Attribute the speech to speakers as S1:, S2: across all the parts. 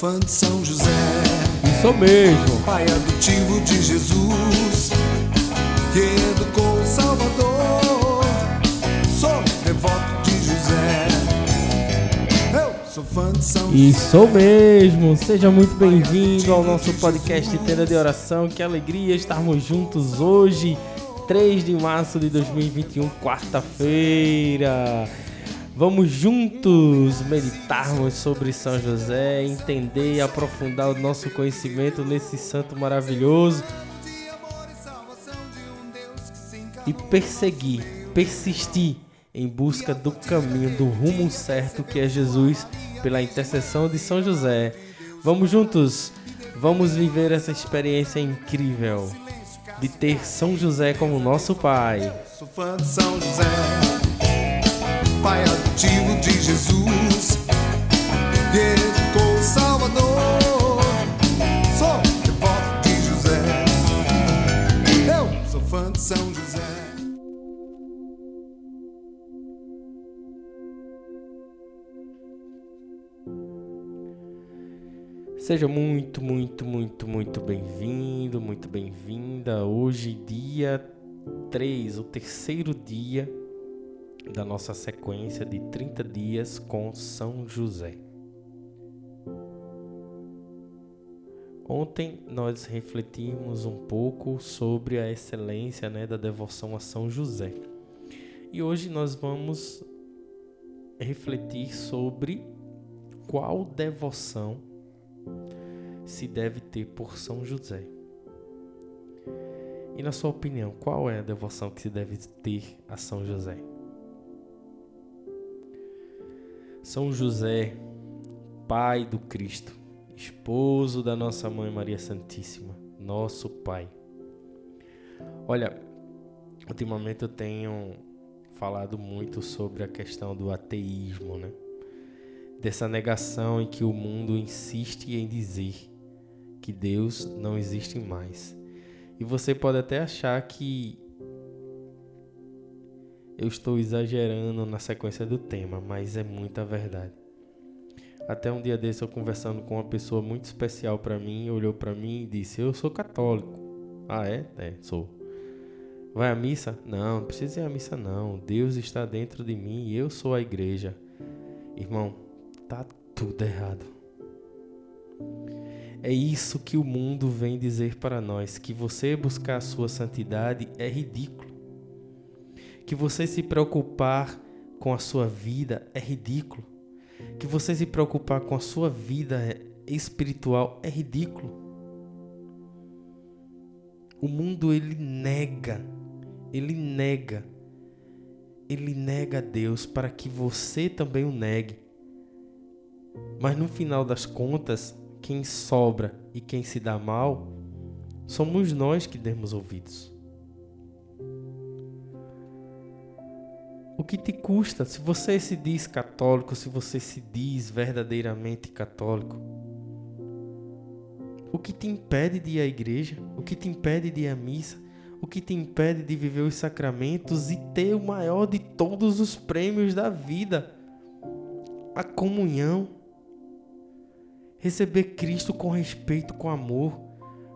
S1: fã de São José,
S2: Isso mesmo.
S1: pai adotivo de Jesus, que educou o Salvador. Sou devoto de José, eu sou fã de São José.
S2: Isso mesmo. Seja muito bem-vindo ao nosso podcast Tenda de Oração. Que alegria estarmos juntos hoje, 3 de março de 2021, quarta-feira. Vamos juntos meditarmos sobre São José, entender e aprofundar o nosso conhecimento nesse santo maravilhoso e perseguir, persistir em busca do caminho, do rumo certo que é Jesus, pela intercessão de São José. Vamos juntos, vamos viver essa experiência incrível de ter São José como nosso Pai.
S1: Sou fã de São José, pai adotivo de Jesus, que educou o Salvador. Sou de José, eu sou fã de São José.
S2: Seja muito, muito, muito, muito bem-vindo, muito bem-vinda. Hoje, dia 3, o terceiro dia da nossa sequência de 30 dias com São José. Ontem nós refletimos um pouco sobre a excelência né, da devoção a São José. E hoje nós vamos refletir sobre qual devoção se deve ter por São José. E na sua opinião, qual é a devoção que se deve ter a São José? São José, pai do Cristo, esposo da nossa mãe Maria Santíssima, nosso pai. Olha, ultimamente eu tenho falado muito sobre a questão do ateísmo, né? Dessa negação em que o mundo insiste em dizer que Deus não existe mais. E você pode até achar que eu estou exagerando na sequência do tema, mas é muita verdade. Até um dia desse eu conversando com uma pessoa muito especial para mim, olhou para mim e disse: "Eu sou católico". Ah, é? É, sou. Vai à missa? Não, não precisa ir à missa não. Deus está dentro de mim e eu sou a igreja. Irmão, tá tudo errado. É isso que o mundo vem dizer para nós: que você buscar a sua santidade é ridículo. Que você se preocupar com a sua vida é ridículo. Que você se preocupar com a sua vida espiritual é ridículo. O mundo ele nega, ele nega, ele nega a Deus para que você também o negue. Mas no final das contas, quem sobra e quem se dá mal somos nós que demos ouvidos. O que te custa se você se diz católico, se você se diz verdadeiramente católico? O que te impede de ir à igreja? O que te impede de ir à missa? O que te impede de viver os sacramentos e ter o maior de todos os prêmios da vida? A comunhão. Receber Cristo com respeito, com amor,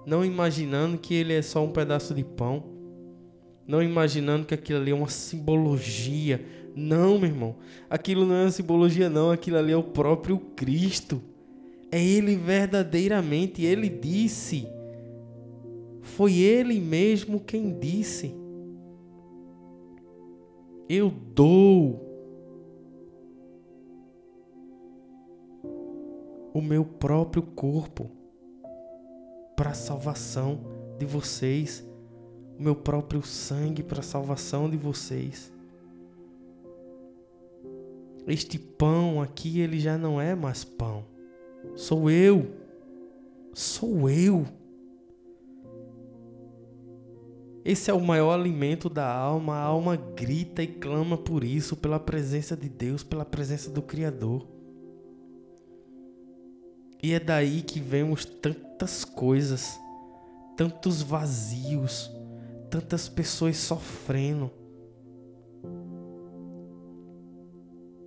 S2: não imaginando que ele é só um pedaço de pão, não imaginando que aquilo ali é uma simbologia. Não, meu irmão, aquilo não é uma simbologia, não, aquilo ali é o próprio Cristo. É ele verdadeiramente, ele disse. Foi ele mesmo quem disse: Eu dou o meu próprio corpo para a salvação de vocês, o meu próprio sangue para a salvação de vocês. Este pão aqui, ele já não é mais pão. Sou eu. Sou eu. Esse é o maior alimento da alma. A alma grita e clama por isso, pela presença de Deus, pela presença do Criador. E é daí que vemos tantas coisas, tantos vazios, tantas pessoas sofrendo.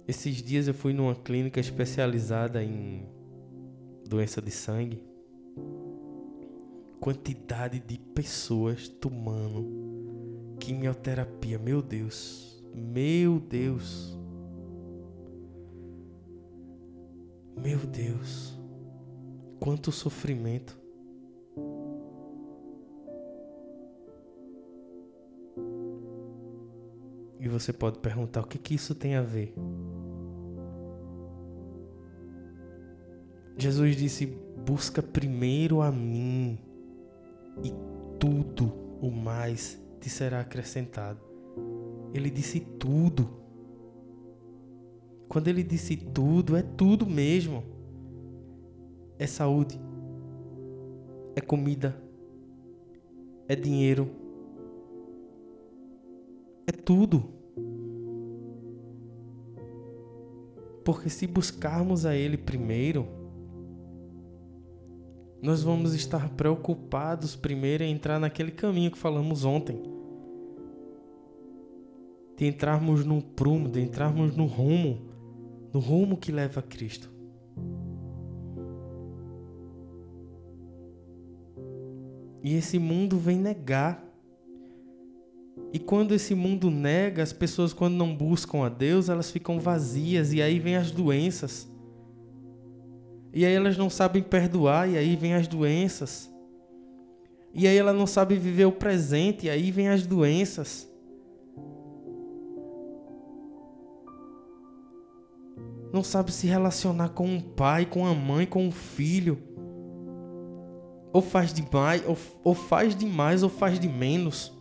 S2: Esses dias eu fui numa clínica especializada em doença de sangue, quantidade de pessoas tomando quimioterapia, meu Deus, meu Deus, meu Deus, quanto sofrimento. E você pode perguntar o que, que isso tem a ver? Jesus disse: Busca primeiro a mim, e tudo o mais te será acrescentado. Ele disse tudo. Quando ele disse tudo, é tudo mesmo. É saúde, é comida, é dinheiro, é tudo. Porque se buscarmos a Ele primeiro, nós vamos estar preocupados primeiro em entrar naquele caminho que falamos ontem. De entrarmos no prumo, de entrarmos no rumo, no rumo que leva a Cristo. E esse mundo vem negar. E quando esse mundo nega, as pessoas quando não buscam a Deus, elas ficam vazias e aí vem as doenças. E aí elas não sabem perdoar, e aí vem as doenças. E aí ela não sabe viver o presente, e aí vem as doenças. Não sabe se relacionar com um pai, com a mãe, com um filho. Ou faz demais, ou, ou faz demais, ou faz de menos.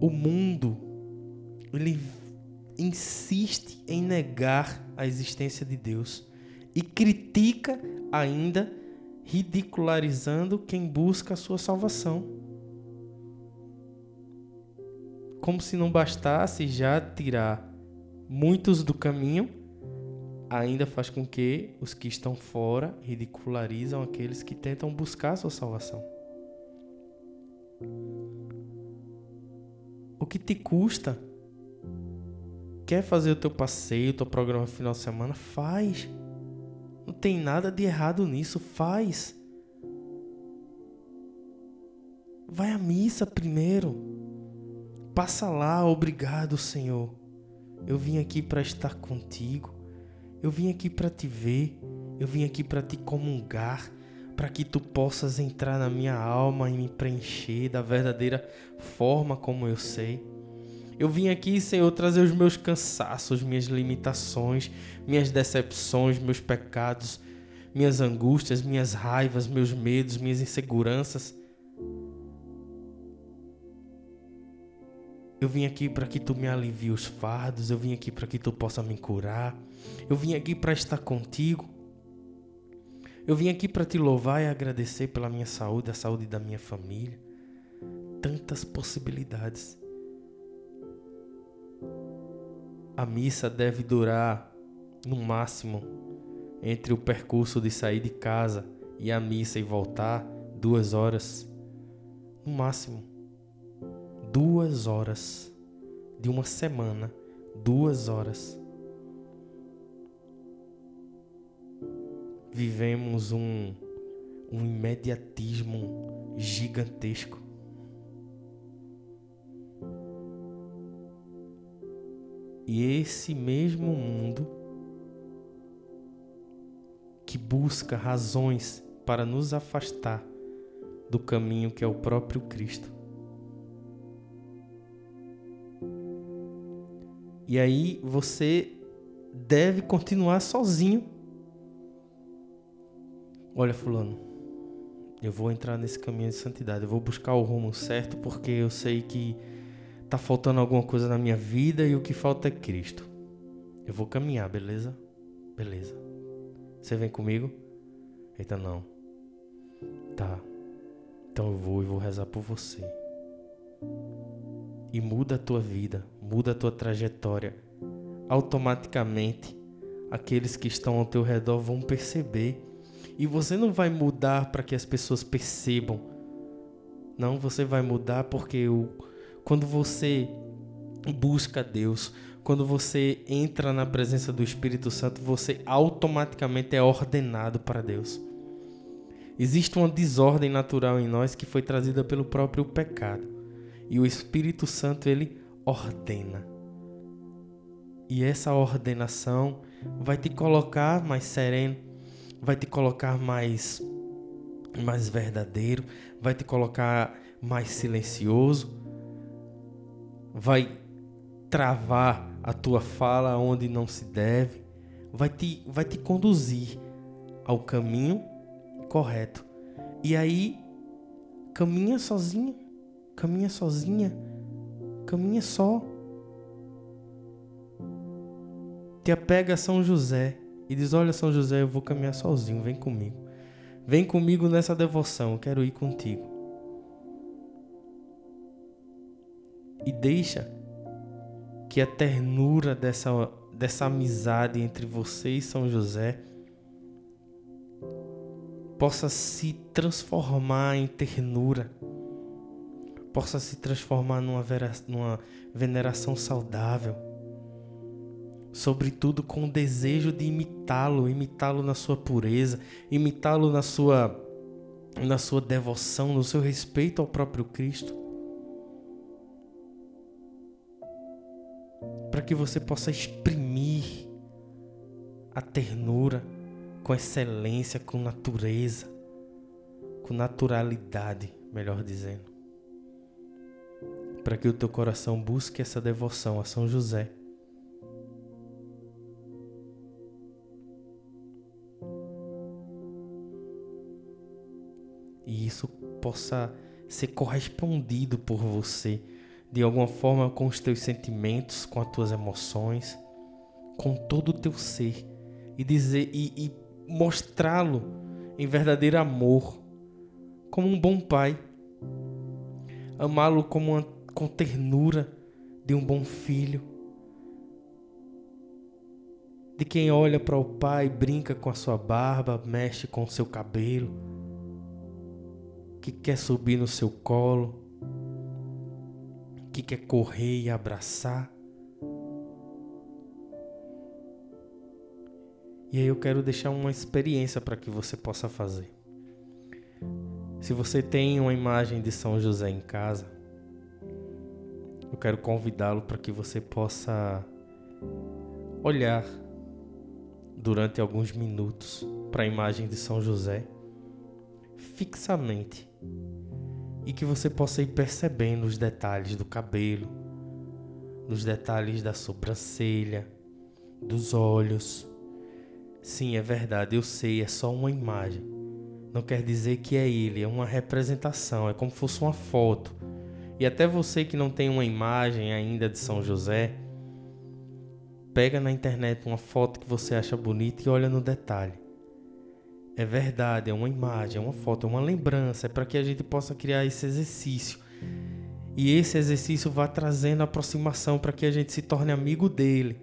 S2: O mundo ele insiste em negar a existência de Deus e critica ainda ridicularizando quem busca a sua salvação. Como se não bastasse já tirar muitos do caminho, ainda faz com que os que estão fora ridicularizam aqueles que tentam buscar a sua salvação. O que te custa quer fazer o teu passeio, o teu programa final de semana, faz. Não tem nada de errado nisso, faz. Vai à missa primeiro. Passa lá, obrigado, Senhor. Eu vim aqui para estar contigo. Eu vim aqui para te ver. Eu vim aqui para te comungar, para que tu possas entrar na minha alma e me preencher da verdadeira forma como eu sei. Eu vim aqui, Senhor, trazer os meus cansaços, minhas limitações, minhas decepções, meus pecados, minhas angústias, minhas raivas, meus medos, minhas inseguranças. Eu vim aqui para que tu me alivie os fardos, eu vim aqui para que tu possa me curar. Eu vim aqui para estar contigo. Eu vim aqui para te louvar e agradecer pela minha saúde, a saúde da minha família. Tantas possibilidades. A missa deve durar, no máximo, entre o percurso de sair de casa e a missa e voltar, duas horas. No máximo. Duas horas. De uma semana. Duas horas. Vivemos um, um imediatismo gigantesco. E esse mesmo mundo que busca razões para nos afastar do caminho que é o próprio Cristo. E aí você deve continuar sozinho. Olha, Fulano, eu vou entrar nesse caminho de santidade, eu vou buscar o rumo certo porque eu sei que tá faltando alguma coisa na minha vida e o que falta é Cristo. Eu vou caminhar, beleza? Beleza. Você vem comigo? Eita, não. Tá. Então eu vou e vou rezar por você. E muda a tua vida, muda a tua trajetória. Automaticamente, aqueles que estão ao teu redor vão perceber. E você não vai mudar para que as pessoas percebam. Não, você vai mudar porque o quando você busca Deus, quando você entra na presença do Espírito Santo, você automaticamente é ordenado para Deus. Existe uma desordem natural em nós que foi trazida pelo próprio pecado. E o Espírito Santo ele ordena. E essa ordenação vai te colocar mais sereno, vai te colocar mais mais verdadeiro, vai te colocar mais silencioso, vai travar a tua fala onde não se deve, vai te, vai te conduzir ao caminho correto. E aí, caminha sozinho, caminha sozinha, caminha só. Te apega a São José e diz: Olha, São José, eu vou caminhar sozinho, vem comigo. Vem comigo nessa devoção, eu quero ir contigo. E deixa que a ternura dessa, dessa amizade entre você e São José possa se transformar em ternura, possa se transformar numa, vera, numa veneração saudável, sobretudo com o desejo de imitá-lo, imitá-lo na sua pureza, imitá-lo na sua na sua devoção, no seu respeito ao próprio Cristo. para que você possa exprimir a ternura com excelência, com natureza, com naturalidade, melhor dizendo. Para que o teu coração busque essa devoção a São José. E isso possa ser correspondido por você de alguma forma com os teus sentimentos, com as tuas emoções, com todo o teu ser e dizer e, e mostrá-lo em verdadeiro amor, como um bom pai, amá-lo como uma, com ternura de um bom filho, de quem olha para o pai, brinca com a sua barba, mexe com o seu cabelo, que quer subir no seu colo que quer correr e abraçar. E aí eu quero deixar uma experiência para que você possa fazer. Se você tem uma imagem de São José em casa, eu quero convidá-lo para que você possa olhar durante alguns minutos para a imagem de São José fixamente e que você possa ir percebendo os detalhes do cabelo, nos detalhes da sobrancelha, dos olhos. Sim, é verdade, eu sei, é só uma imagem. Não quer dizer que é ele, é uma representação, é como se fosse uma foto. E até você que não tem uma imagem ainda de São José, pega na internet uma foto que você acha bonita e olha no detalhe. É verdade, é uma imagem, é uma foto, é uma lembrança, é para que a gente possa criar esse exercício. E esse exercício vá trazendo aproximação para que a gente se torne amigo dele.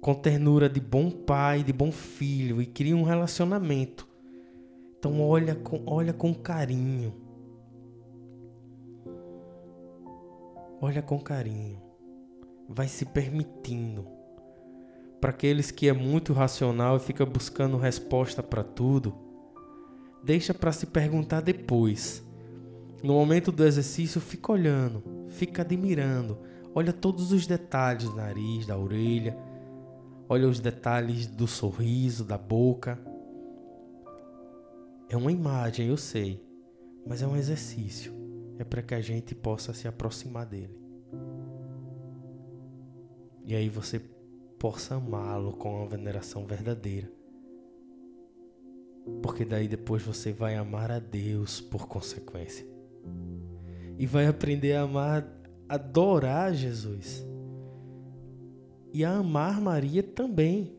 S2: Com ternura de bom pai, de bom filho e crie um relacionamento. Então olha com, olha com carinho. Olha com carinho. Vai se permitindo para aqueles que é muito racional e fica buscando resposta para tudo, deixa para se perguntar depois. No momento do exercício, fica olhando, fica admirando, olha todos os detalhes do nariz, da orelha, olha os detalhes do sorriso, da boca. É uma imagem, eu sei, mas é um exercício. É para que a gente possa se aproximar dele. E aí você possa amá-lo com uma veneração verdadeira. Porque daí depois você vai amar a Deus por consequência. E vai aprender a amar, adorar Jesus. E a amar Maria também.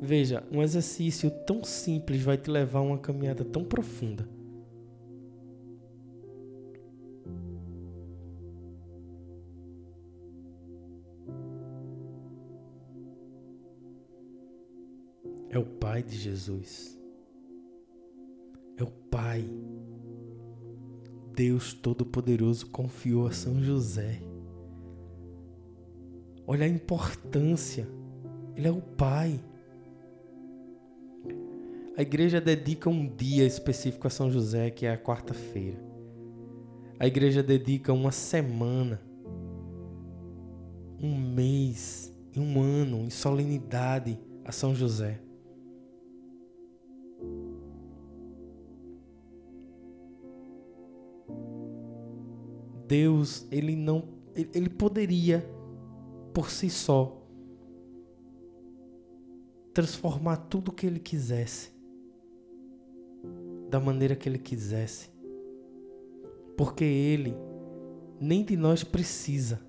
S2: Veja, um exercício tão simples vai te levar a uma caminhada tão profunda. O Pai de Jesus. É o Pai. Deus Todo-Poderoso confiou a São José Olha a importância. Ele é o Pai. A igreja dedica um dia específico a São José, que é a quarta-feira. A igreja dedica uma semana, um mês, um ano em solenidade a São José. Deus, ele não ele poderia por si só transformar tudo o que ele quisesse da maneira que ele quisesse. Porque ele nem de nós precisa.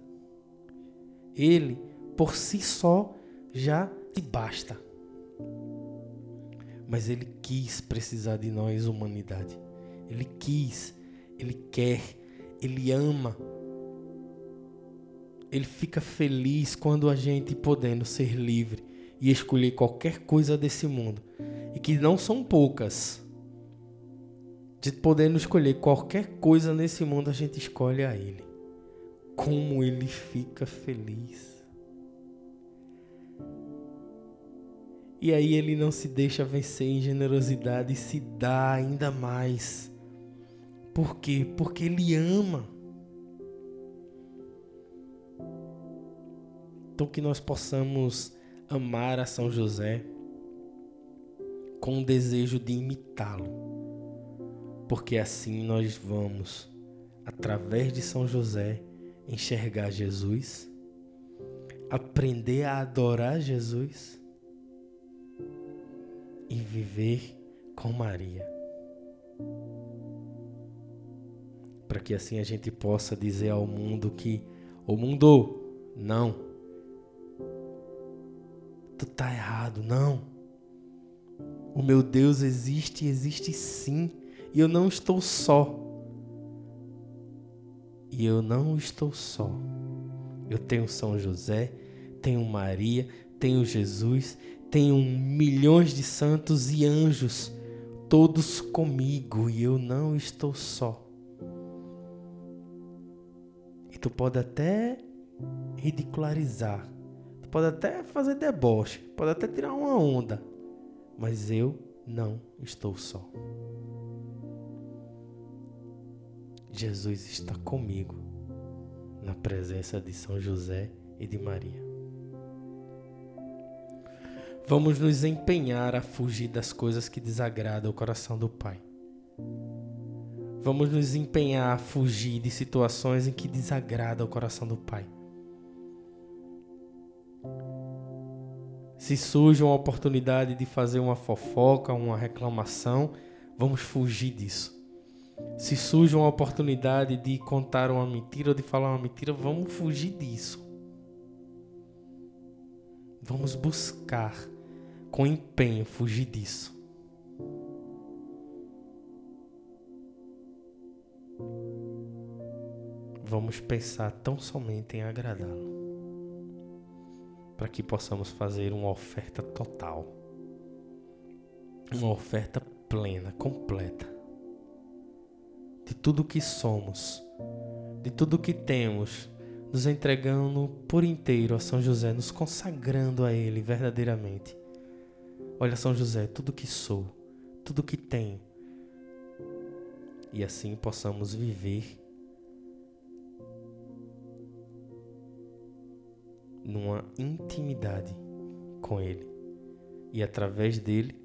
S2: Ele por si só já se basta. Mas ele quis precisar de nós, humanidade. Ele quis, ele quer, ele ama. Ele fica feliz quando a gente podendo ser livre e escolher qualquer coisa desse mundo. E que não são poucas. De podendo escolher qualquer coisa nesse mundo, a gente escolhe a Ele. Como Ele fica feliz. E aí Ele não se deixa vencer em generosidade e se dá ainda mais. Por quê? Porque Ele ama. Então que nós possamos amar a São José com o desejo de imitá-lo. Porque assim nós vamos, através de São José, enxergar Jesus, aprender a adorar Jesus e viver com Maria. Para que assim a gente possa dizer ao mundo que o mundo não tu tá errado, não. O meu Deus existe, existe sim, e eu não estou só. E eu não estou só. Eu tenho São José, tenho Maria, tenho Jesus, tenho milhões de santos e anjos, todos comigo, e eu não estou só. E tu pode até ridicularizar pode até fazer deboche, pode até tirar uma onda, mas eu não estou só. Jesus está comigo na presença de São José e de Maria. Vamos nos empenhar a fugir das coisas que desagradam o coração do Pai. Vamos nos empenhar a fugir de situações em que desagrada o coração do Pai. Se surge uma oportunidade de fazer uma fofoca, uma reclamação, vamos fugir disso. Se surge uma oportunidade de contar uma mentira ou de falar uma mentira, vamos fugir disso. Vamos buscar com empenho fugir disso. Vamos pensar tão somente em agradá-lo para que possamos fazer uma oferta total, uma oferta plena, completa, de tudo que somos, de tudo que temos, nos entregando por inteiro a São José, nos consagrando a Ele verdadeiramente. Olha, São José, tudo que sou, tudo que tenho, e assim possamos viver numa intimidade com Ele. E através dele,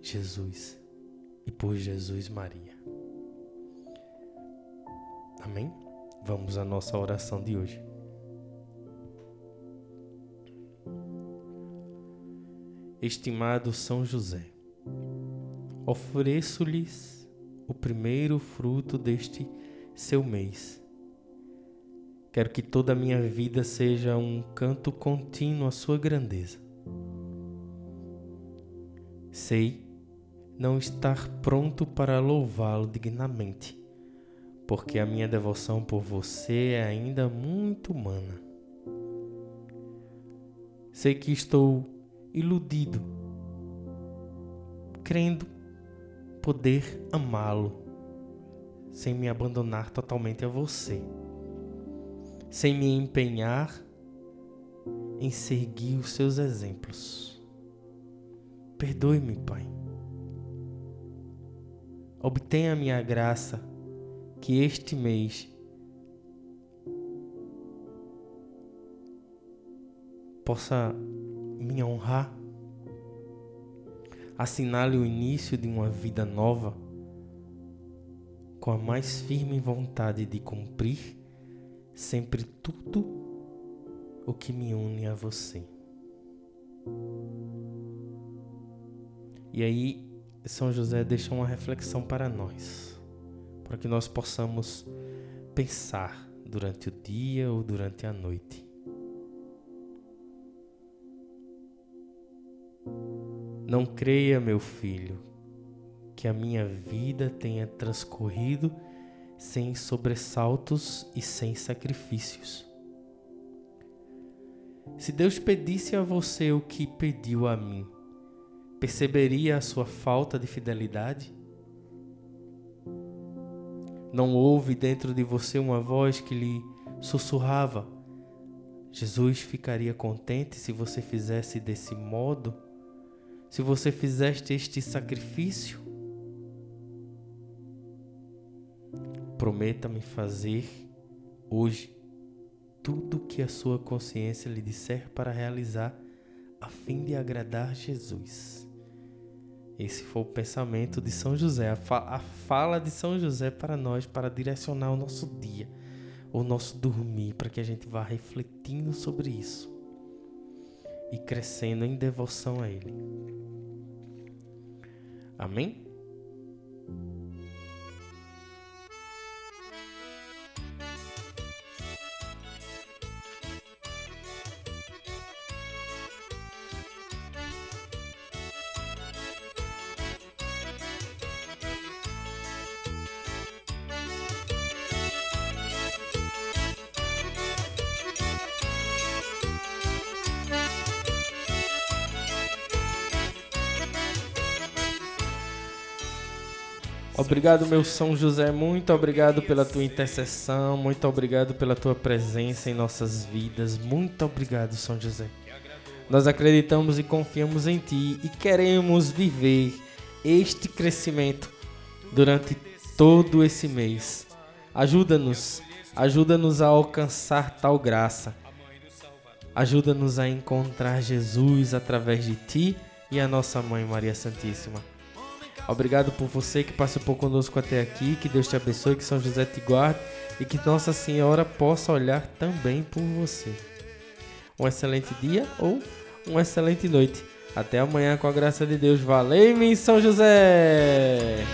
S2: Jesus. E por Jesus, Maria. Amém? Vamos à nossa oração de hoje. Estimado São José, ofereço-lhes o primeiro fruto deste seu mês Quero que toda a minha vida seja um canto contínuo à sua grandeza. Sei não estar pronto para louvá-lo dignamente, porque a minha devoção por você é ainda muito humana. Sei que estou iludido, crendo poder amá-lo sem me abandonar totalmente a você sem me empenhar em seguir os seus exemplos. Perdoe-me, Pai. Obtenha a minha graça que este mês possa me honrar, assinale o início de uma vida nova com a mais firme vontade de cumprir sempre tudo o que me une a você. E aí, São José deixa uma reflexão para nós, para que nós possamos pensar durante o dia ou durante a noite. Não creia, meu filho, que a minha vida tenha transcorrido sem sobressaltos e sem sacrifícios. Se Deus pedisse a você o que pediu a mim, perceberia a sua falta de fidelidade? Não houve dentro de você uma voz que lhe sussurrava: Jesus ficaria contente se você fizesse desse modo? Se você fizeste este sacrifício? Prometa-me fazer hoje tudo que a sua consciência lhe disser para realizar a fim de agradar Jesus. Esse foi o pensamento de São José, a, fa a fala de São José para nós, para direcionar o nosso dia, o nosso dormir, para que a gente vá refletindo sobre isso e crescendo em devoção a Ele. Amém? Obrigado, meu São José, muito obrigado pela tua intercessão, muito obrigado pela tua presença em nossas vidas. Muito obrigado, São José. Nós acreditamos e confiamos em ti e queremos viver este crescimento durante todo esse mês. Ajuda-nos, ajuda-nos a alcançar tal graça. Ajuda-nos a encontrar Jesus através de ti e a nossa mãe Maria Santíssima. Obrigado por você que participou conosco até aqui. Que Deus te abençoe, que São José te guarde e que Nossa Senhora possa olhar também por você. Um excelente dia ou uma excelente noite. Até amanhã com a graça de Deus. Valeu, São José!